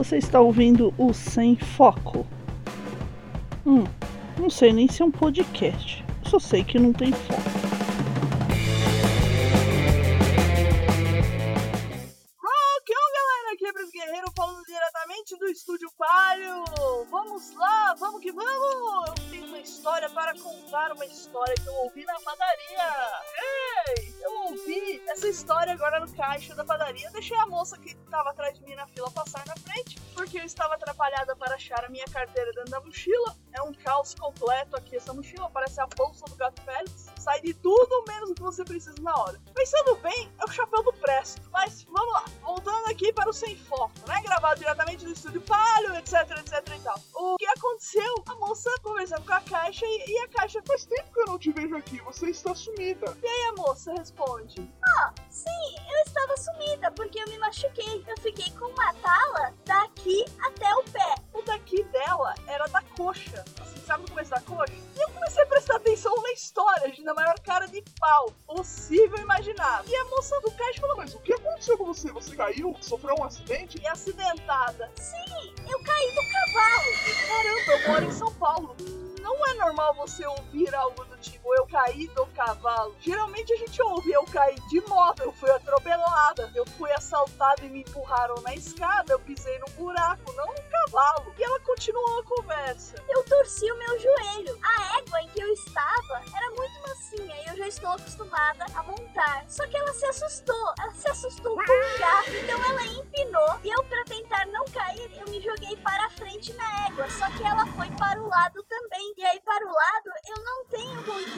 Você está ouvindo o Sem Foco. Hum, não sei nem se é um podcast. Só sei que não tem foco. Rock on, galera! Aqui é Bruce Guerreiro falando diretamente do Estúdio Palio. Vamos lá, vamos que vamos! Eu tenho uma história para contar, uma história que eu ouvi na padaria. Ei, eu ouvi essa história agora no caixa da padaria. Deixei a moça que estava atrás de mim na fila passar na frente, porque eu estava atrapalhada para achar a minha carteira dentro da mochila. É um caos completo aqui essa mochila, parece a bolsa do gato Félix. Sai de tudo menos o que você precisa na hora. Pensando bem, é o chapéu do Presto. Mas vamos lá, voltando aqui para o Sem Foco, né? Gravado diretamente do estúdio Palio, etc, etc e tal. O que aconteceu? A moça conversando com a caixa e, e a caixa Faz tempo que eu não te vejo aqui, você está sumida. E aí a moça responde: Ah, sim, eu estava sumida porque eu me machuquei. Eu fiquei com uma tala daqui E do caixa falou: Mas o que aconteceu com você? Você caiu? Sofreu um acidente? E acidentada. Sim, eu caí do cavalo. Caramba, eu moro em São Paulo. Não é normal você ouvir algo do tipo eu caí do cavalo. Geralmente a gente ouve eu caí de moto, eu fui atropelada, eu fui assaltada e me empurraram na escada, eu pisei no buraco, não no cavalo. E ela continuou a conversa. Eu torci o meu joelho. A égua em que eu estava estou acostumada a montar. Só que ela se assustou. Ela se assustou com o gato, então ela empinou. E eu, para tentar não cair, eu me joguei para a frente na égua. Só que ela foi para o lado também. E aí, para o lado,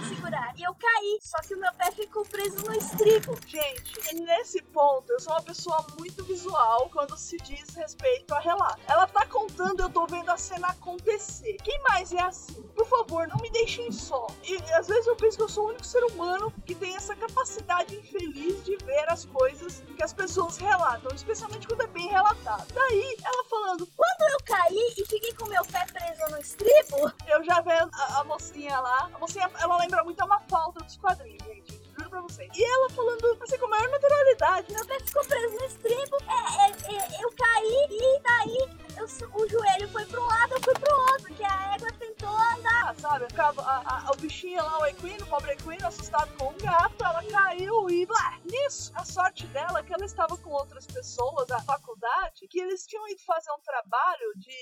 segurar. E eu caí. Só que o meu pé ficou preso no estribo. Gente, nesse ponto, eu sou uma pessoa muito visual quando se diz respeito a relato. Ela tá contando, eu tô vendo a cena acontecer. Quem mais é assim? Por favor, não me deixem só. E às vezes eu penso que eu sou o único ser humano que tem essa capacidade infeliz de ver as coisas que as pessoas relatam, especialmente quando é bem relatado. Daí, Vocês. E ela falando assim com maior naturalidade, meu pé ficou preso no estribo. É, é, é, eu caí e daí eu o joelho foi para um lado, eu fui pro outro, que a égua sabe? A, a- o bichinho lá, o equino, o pobre equino, assustado com um gato, ela caiu e blá. Nisso, a sorte dela é que ela estava com outras pessoas da faculdade que eles tinham ido fazer um trabalho de.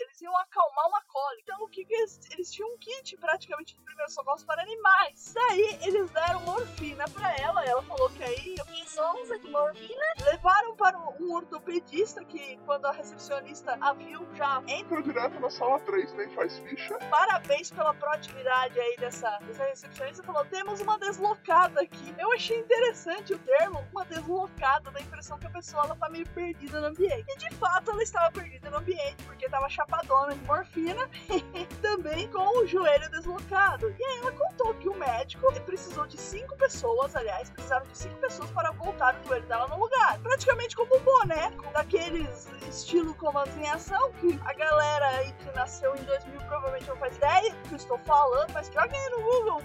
Eles iam acalmar uma cólica. Então, o que, que eles. Eles tinham um kit praticamente de primeiros socorros para animais. Daí, eles deram morfina pra ela. Ela falou que aí Fiz onça de morfina. levaram para um ortopedista que, quando a recepcionista a viu, já Entra direto na sala 3, nem faz ficha. parabéns pela proatividade aí dessa, dessa recepcionista. Falou: temos uma deslocada aqui. Eu achei interessante o termo, uma deslocada, da impressão que a pessoa ela tá meio perdida no ambiente. E de fato ela estava perdida no ambiente, porque tava chapadona de morfina e também com o joelho deslocado. E aí ela contou que o médico precisou de cinco pessoas, aliás, precisaram de cinco pessoas para voltar o joelho dela no lugar. Praticamente como um boneco daqueles estilo comandos em ação, que a galera aí que nasceu em 2000 provavelmente não faz ideia do que eu estou falando, mas joguem aí no Google.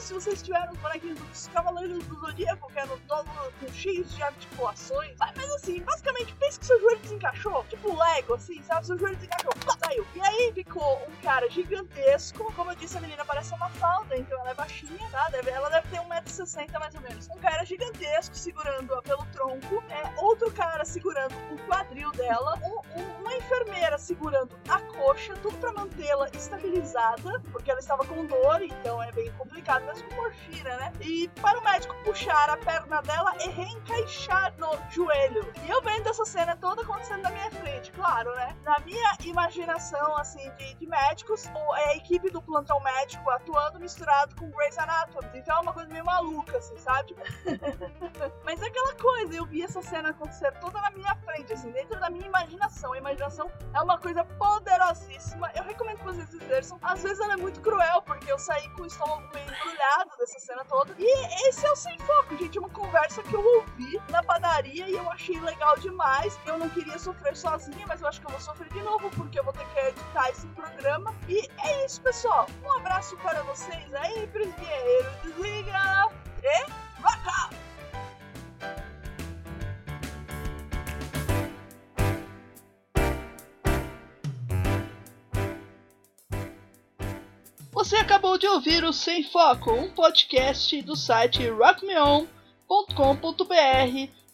Se vocês tiverem os bonequinhos dos Cavaleiros do Zodíaco, que eram todos cheios de articulações. Mas, assim, basicamente, pense que seu joelho desencaixou, tipo Lego, assim, sabe? Seu joelho desencaixou, pá, saiu. E aí ficou um cara gigantesco, como eu disse, a menina parece uma falda, então ela é baixinha, tá? Deve, ela deve ter 1,60m mais ou menos. Um cara gigantesco segurando-a pelo tronco, é, outro cara segurando o quadril dela, um- um- uma enfermeira segurando a coxa, tudo pra mantê-la estabilizada, porque ela estava com dor, então é bem complicado, mas com morfina, né? E para o médico puxar a perna dela e reencaixar no joelho. E eu vendo essa cena toda acontecendo na minha frente, claro, né? Na minha imaginação, assim, de, de médicos, é a equipe do plantão médico atuando misturado com Grey's Anatomy. Então é uma coisa meio maluca, assim, sabe? Mas é aquela coisa, eu vi essa cena acontecer toda na minha frente, assim, dentro da minha imaginação. A imaginação é uma coisa poderosíssima. Eu recomendo que vocês exerçam. Às vezes ela é muito cruel, porque eu saí com o estômago meio embrulhado dessa cena toda. E esse é o Sem Foco, gente. É uma conversa que eu ouvi na padaria e eu achei legal demais. Eu não queria sofrer sozinha, mas eu acho que eu vou sofrer de novo, porque eu vou ter que editar esse programa. E é isso, pessoal. Um abraço para vocês aí, pros. Desliga e Você acabou de ouvir o Sem Foco, um podcast do site rockmeon.com.br,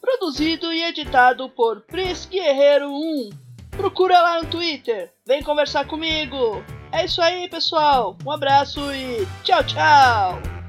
produzido e editado por Pris Guerreiro 1. Procura lá no Twitter, vem conversar comigo. É isso aí, pessoal. Um abraço e tchau, tchau.